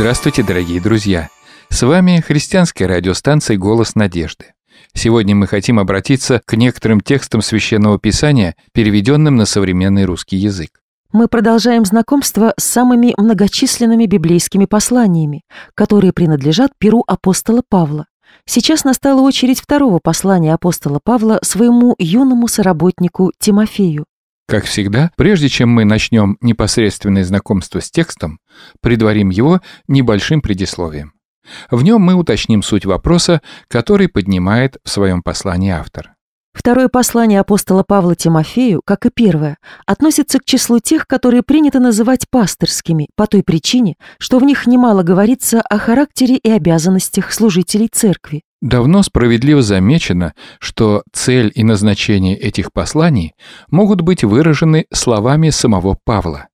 Здравствуйте, дорогие друзья! С вами христианская радиостанция «Голос надежды». Сегодня мы хотим обратиться к некоторым текстам Священного Писания, переведенным на современный русский язык. Мы продолжаем знакомство с самыми многочисленными библейскими посланиями, которые принадлежат перу апостола Павла. Сейчас настала очередь второго послания апостола Павла своему юному соработнику Тимофею. Как всегда, прежде чем мы начнем непосредственное знакомство с текстом, предварим его небольшим предисловием. В нем мы уточним суть вопроса, который поднимает в своем послании автор. Второе послание апостола Павла Тимофею, как и первое, относится к числу тех, которые принято называть пастырскими, по той причине, что в них немало говорится о характере и обязанностях служителей церкви. Давно справедливо замечено, что цель и назначение этих посланий могут быть выражены словами самого Павла.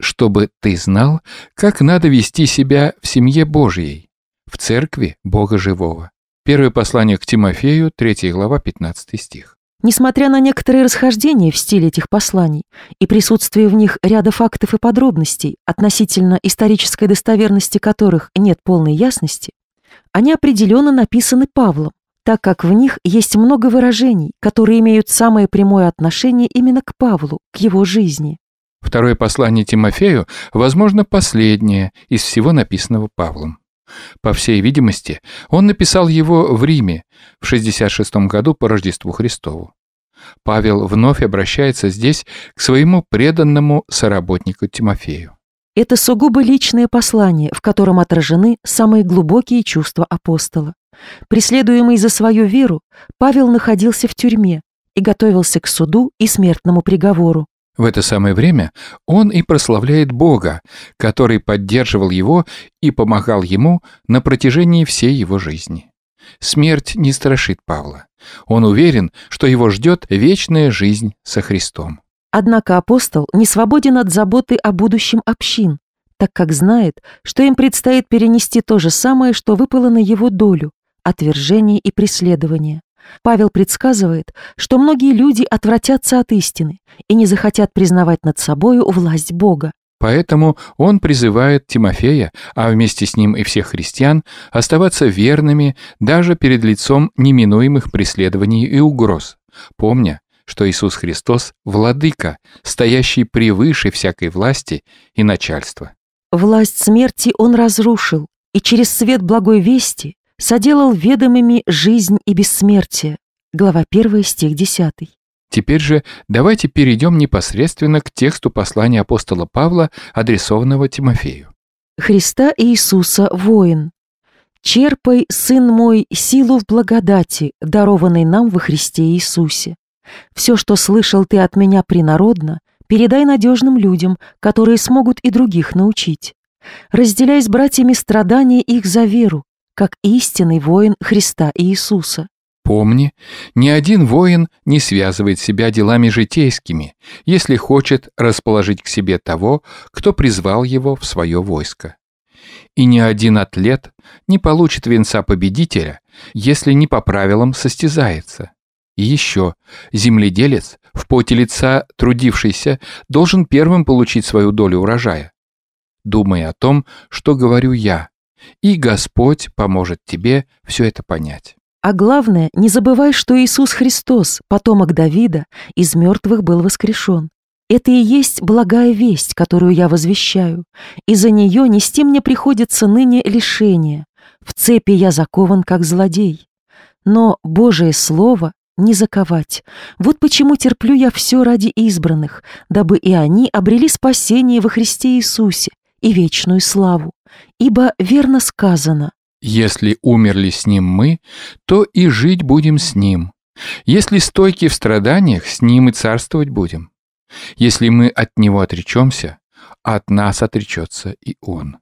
«Чтобы ты знал, как надо вести себя в семье Божьей, в церкви Бога Живого». Первое послание к Тимофею, 3 глава, 15 стих. Несмотря на некоторые расхождения в стиле этих посланий и присутствие в них ряда фактов и подробностей, относительно исторической достоверности которых нет полной ясности, они определенно написаны Павлом, так как в них есть много выражений, которые имеют самое прямое отношение именно к Павлу, к его жизни. Второе послание Тимофею, возможно, последнее из всего написанного Павлом. По всей видимости, он написал его в Риме в 66 году по Рождеству Христову. Павел вновь обращается здесь к своему преданному соработнику Тимофею. Это сугубо личное послание, в котором отражены самые глубокие чувства апостола. Преследуемый за свою веру, Павел находился в тюрьме и готовился к суду и смертному приговору. В это самое время он и прославляет Бога, который поддерживал его и помогал ему на протяжении всей его жизни. Смерть не страшит Павла. Он уверен, что его ждет вечная жизнь со Христом. Однако апостол не свободен от заботы о будущем общин, так как знает, что им предстоит перенести то же самое, что выпало на его долю – отвержение и преследование. Павел предсказывает, что многие люди отвратятся от истины и не захотят признавать над собою власть Бога. Поэтому он призывает Тимофея, а вместе с ним и всех христиан, оставаться верными даже перед лицом неминуемых преследований и угроз, помня, что Иисус Христос – владыка, стоящий превыше всякой власти и начальства. Власть смерти он разрушил, и через свет благой вести соделал ведомыми жизнь и бессмертие. Глава 1, стих 10. Теперь же давайте перейдем непосредственно к тексту послания апостола Павла, адресованного Тимофею. Христа Иисуса воин. Черпай, сын мой, силу в благодати, дарованной нам во Христе Иисусе. Все, что слышал ты от меня принародно, передай надежным людям, которые смогут и других научить. Разделяй с братьями страдания их за веру, как истинный воин Христа Иисуса. Помни, ни один воин не связывает себя делами житейскими, если хочет расположить к себе того, кто призвал его в свое войско. И ни один атлет не получит венца победителя, если не по правилам состязается. И еще, земледелец, в поте лица трудившийся, должен первым получить свою долю урожая. Думай о том, что говорю я, и Господь поможет тебе все это понять. А главное, не забывай, что Иисус Христос, потомок Давида, из мертвых был воскрешен. Это и есть благая весть, которую я возвещаю, и за нее нести мне приходится ныне лишение. В цепи я закован, как злодей. Но Божие Слово не заковать. Вот почему терплю я все ради избранных, дабы и они обрели спасение во Христе Иисусе и вечную славу. Ибо верно сказано, «Если умерли с Ним мы, то и жить будем с Ним. Если стойки в страданиях, с Ним и царствовать будем. Если мы от Него отречемся, от нас отречется и Он.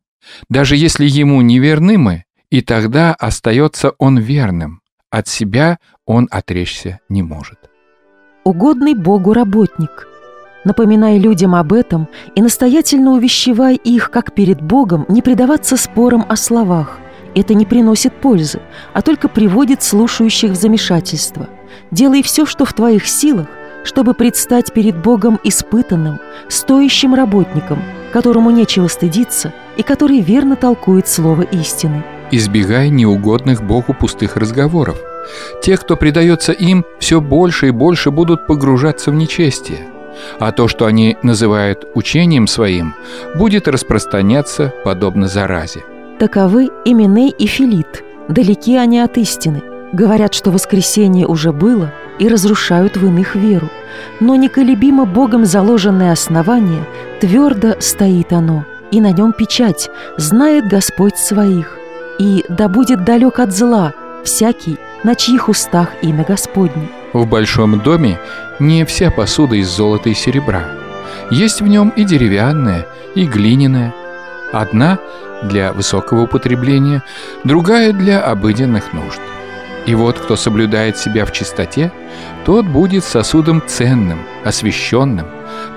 Даже если Ему не верны мы, и тогда остается Он верным, от себя он отречься не может. Угодный Богу работник. Напоминай людям об этом и настоятельно увещевай их, как перед Богом, не предаваться спорам о словах. Это не приносит пользы, а только приводит слушающих в замешательство. Делай все, что в твоих силах, чтобы предстать перед Богом испытанным, стоящим работником, которому нечего стыдиться и который верно толкует слово истины. Избегай неугодных Богу пустых разговоров. Те, кто предается им, все больше и больше будут погружаться в нечестие. А то, что они называют учением своим, будет распространяться подобно заразе. Таковы Именей и Филит. Далеки они от истины. Говорят, что воскресение уже было, и разрушают в иных веру. Но неколебимо Богом заложенное основание, твердо стоит оно, и на нем печать, знает Господь своих. И да будет далек от зла всякий, на чьих устах имя Господне. В большом доме не вся посуда из золота и серебра. Есть в нем и деревянная, и глиняная. Одна для высокого употребления, другая для обыденных нужд. И вот кто соблюдает себя в чистоте, тот будет сосудом ценным, освященным,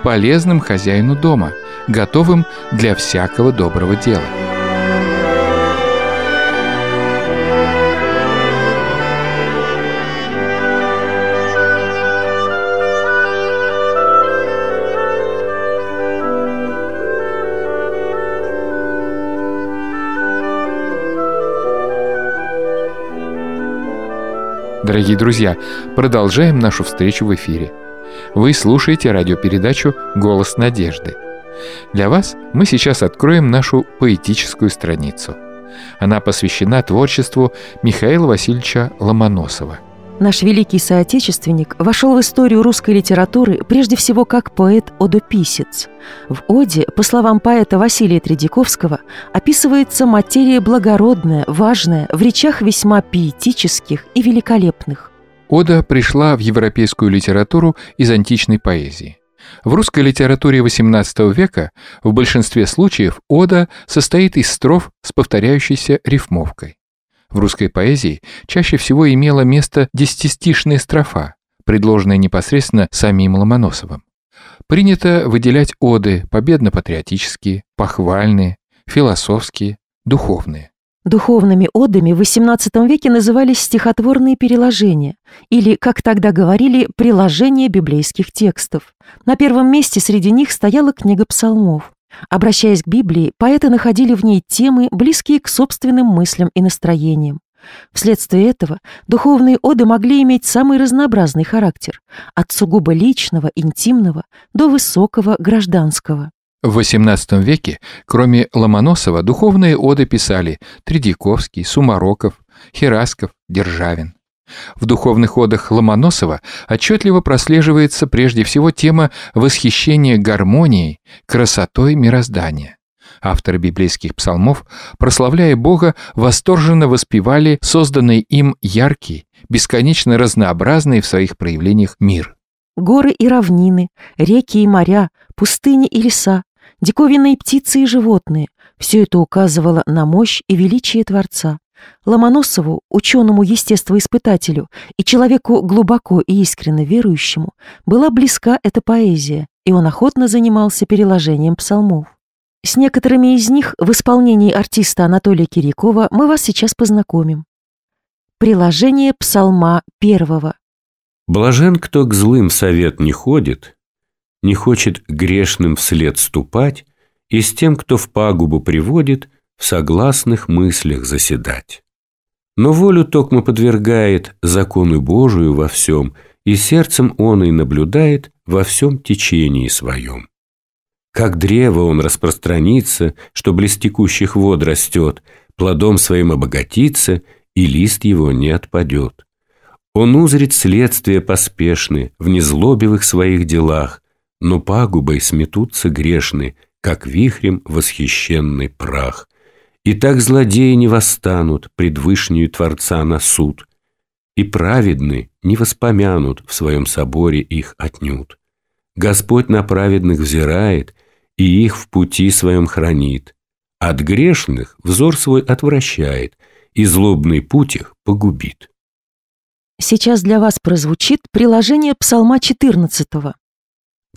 полезным хозяину дома, готовым для всякого доброго дела. Дорогие друзья, продолжаем нашу встречу в эфире. Вы слушаете радиопередачу «Голос надежды». Для вас мы сейчас откроем нашу поэтическую страницу. Она посвящена творчеству Михаила Васильевича Ломоносова – Наш великий соотечественник вошел в историю русской литературы прежде всего как поэт-одописец. В «Оде», по словам поэта Василия Тредяковского, описывается материя благородная, важная, в речах весьма пиетических и великолепных. Ода пришла в европейскую литературу из античной поэзии. В русской литературе XVIII века в большинстве случаев ода состоит из строф с повторяющейся рифмовкой. В русской поэзии чаще всего имела место десятистишная строфа, предложенная непосредственно самим Ломоносовым. Принято выделять оды победно-патриотические, похвальные, философские, духовные. Духовными одами в XVIII веке назывались стихотворные переложения, или, как тогда говорили, приложения библейских текстов. На первом месте среди них стояла книга псалмов. Обращаясь к Библии, поэты находили в ней темы, близкие к собственным мыслям и настроениям. Вследствие этого духовные оды могли иметь самый разнообразный характер, от сугубо личного, интимного до высокого гражданского. В XVIII веке, кроме Ломоносова, духовные оды писали Тредяковский, Сумароков, Херасков, Державин. В духовных одах Ломоносова отчетливо прослеживается прежде всего тема восхищения гармонией, красотой мироздания. Авторы библейских псалмов, прославляя Бога, восторженно воспевали созданный им яркий, бесконечно разнообразный в своих проявлениях мир. Горы и равнины, реки и моря, пустыни и леса, диковинные птицы и животные – все это указывало на мощь и величие Творца. Ломоносову, ученому-естествоиспытателю и человеку глубоко и искренне верующему, была близка эта поэзия, и он охотно занимался переложением псалмов. С некоторыми из них в исполнении артиста Анатолия Кирякова мы вас сейчас познакомим. Приложение псалма первого. Блажен, кто к злым совет не ходит, не хочет грешным вслед ступать, и с тем, кто в пагубу приводит – в согласных мыслях заседать. Но волю токмо подвергает закону Божию во всем, и сердцем он и наблюдает во всем течении своем. Как древо он распространится, что близ текущих вод растет, плодом своим обогатится, и лист его не отпадет. Он узрит следствия поспешны в незлобивых своих делах, но пагубой сметутся грешны, как вихрем восхищенный прах. И так злодеи не восстанут пред вышнюю Творца на суд, и праведны не воспомянут в своем соборе их отнюдь. Господь на праведных взирает и их в пути своем хранит. От грешных взор свой отвращает, и злобный путь их погубит. Сейчас для вас прозвучит приложение Псалма 14.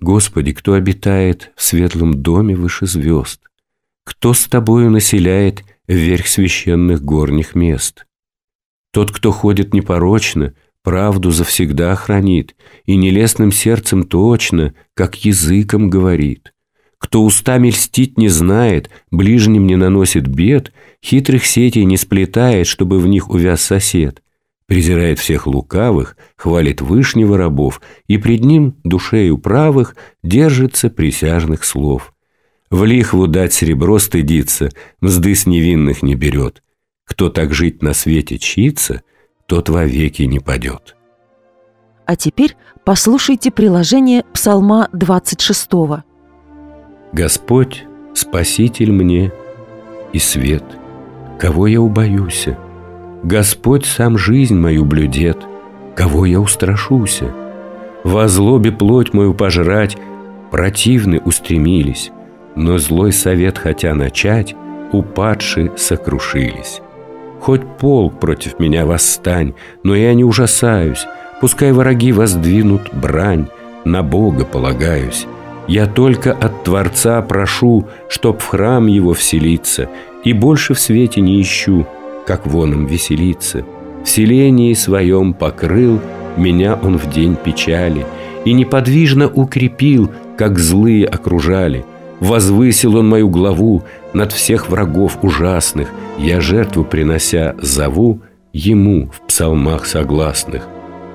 Господи, кто обитает в светлом доме выше звезд, кто с тобою населяет вверх священных горних мест? Тот, кто ходит непорочно, правду завсегда хранит, и нелестным сердцем точно, как языком говорит. Кто устами льстить не знает, ближним не наносит бед, хитрых сетей не сплетает, чтобы в них увяз сосед, презирает всех лукавых, хвалит вышнего рабов и пред ним душею правых держится присяжных слов. В лихву дать серебро стыдится, мзды с невинных не берет. Кто так жить на свете чится, тот вовеки не падет. А теперь послушайте приложение Псалма 26. Господь, Спаситель мне и свет, кого я убоюся? Господь сам жизнь мою блюдет, кого я устрашуся? Во злобе плоть мою пожрать противны устремились, но злой совет хотя начать, упадшие сокрушились. Хоть полк против меня восстань, но я не ужасаюсь, пускай враги воздвинут брань, на Бога полагаюсь. Я только от Творца прошу, чтоб в храм его вселиться, и больше в свете не ищу, как воном веселиться. В своем покрыл меня он в день печали и неподвижно укрепил, как злые окружали. Возвысил он мою главу над всех врагов ужасных, я жертву принося зову ему в псалмах согласных.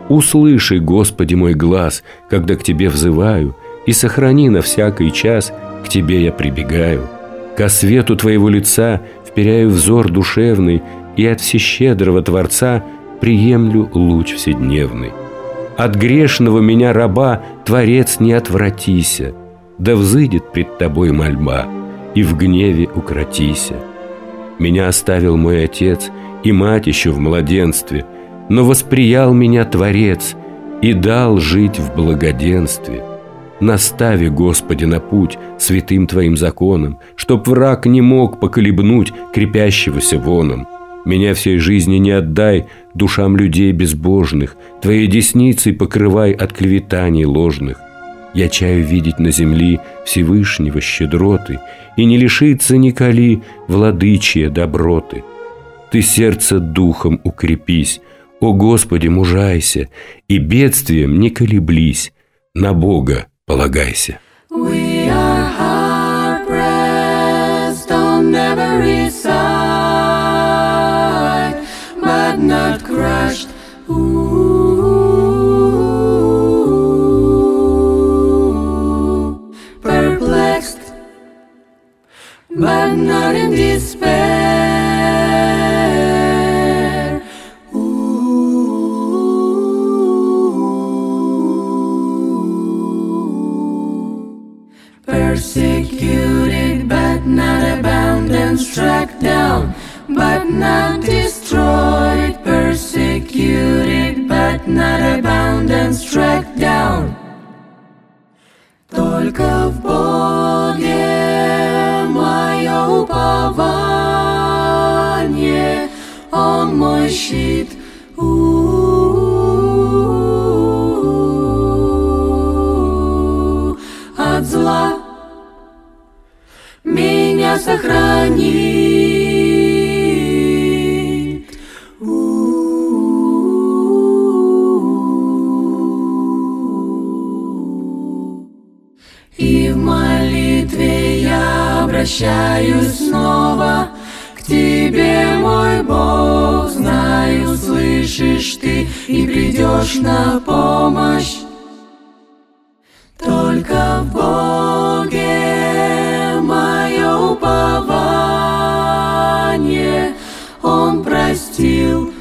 Услыши, Господи, мой глаз, когда к Тебе взываю, и сохрани на всякий час, к Тебе я прибегаю. Ко свету Твоего лица вперяю взор душевный, и от всещедрого Творца приемлю луч вседневный. От грешного меня раба Творец не отвратися, да взыдет пред Тобой мольба, и в гневе укротися. Меня оставил мой отец и мать еще в младенстве, но восприял меня Творец и дал жить в благоденстве. Настави, Господи, на путь святым Твоим законом, чтоб враг не мог поколебнуть крепящегося воном. Меня всей жизни не отдай душам людей безбожных, Твоей десницей покрывай от клеветаний ложных. Я чаю видеть на земли Всевышнего щедроты И не лишиться николи владычия доброты. Ты сердце духом укрепись, О Господи, мужайся, И бедствием не колеблись, На Бога полагайся. Ooh, but not destroyed. Persecuted but not abandoned, struck down. Только в Боге мое упование, Он мой щит. У-у-у. От зла меня сохранит. Я обращаюсь снова к Тебе, мой Бог, знаю, слышишь Ты и придешь на помощь. Только в Боге мое упование, Он простил.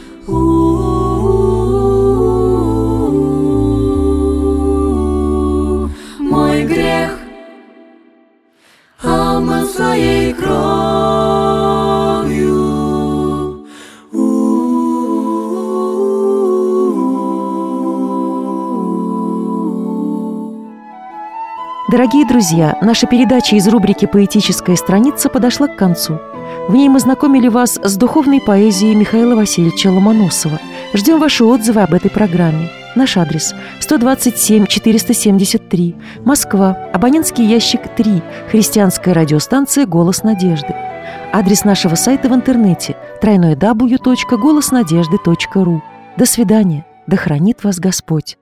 Дорогие друзья, наша передача из рубрики «Поэтическая страница» подошла к концу. В ней мы знакомили вас с духовной поэзией Михаила Васильевича Ломоносова. Ждем ваши отзывы об этой программе. Наш адрес 127 473, Москва, абонентский ящик 3, христианская радиостанция «Голос надежды». Адрес нашего сайта в интернете www.голоснадежды.ру. До свидания. Да хранит вас Господь.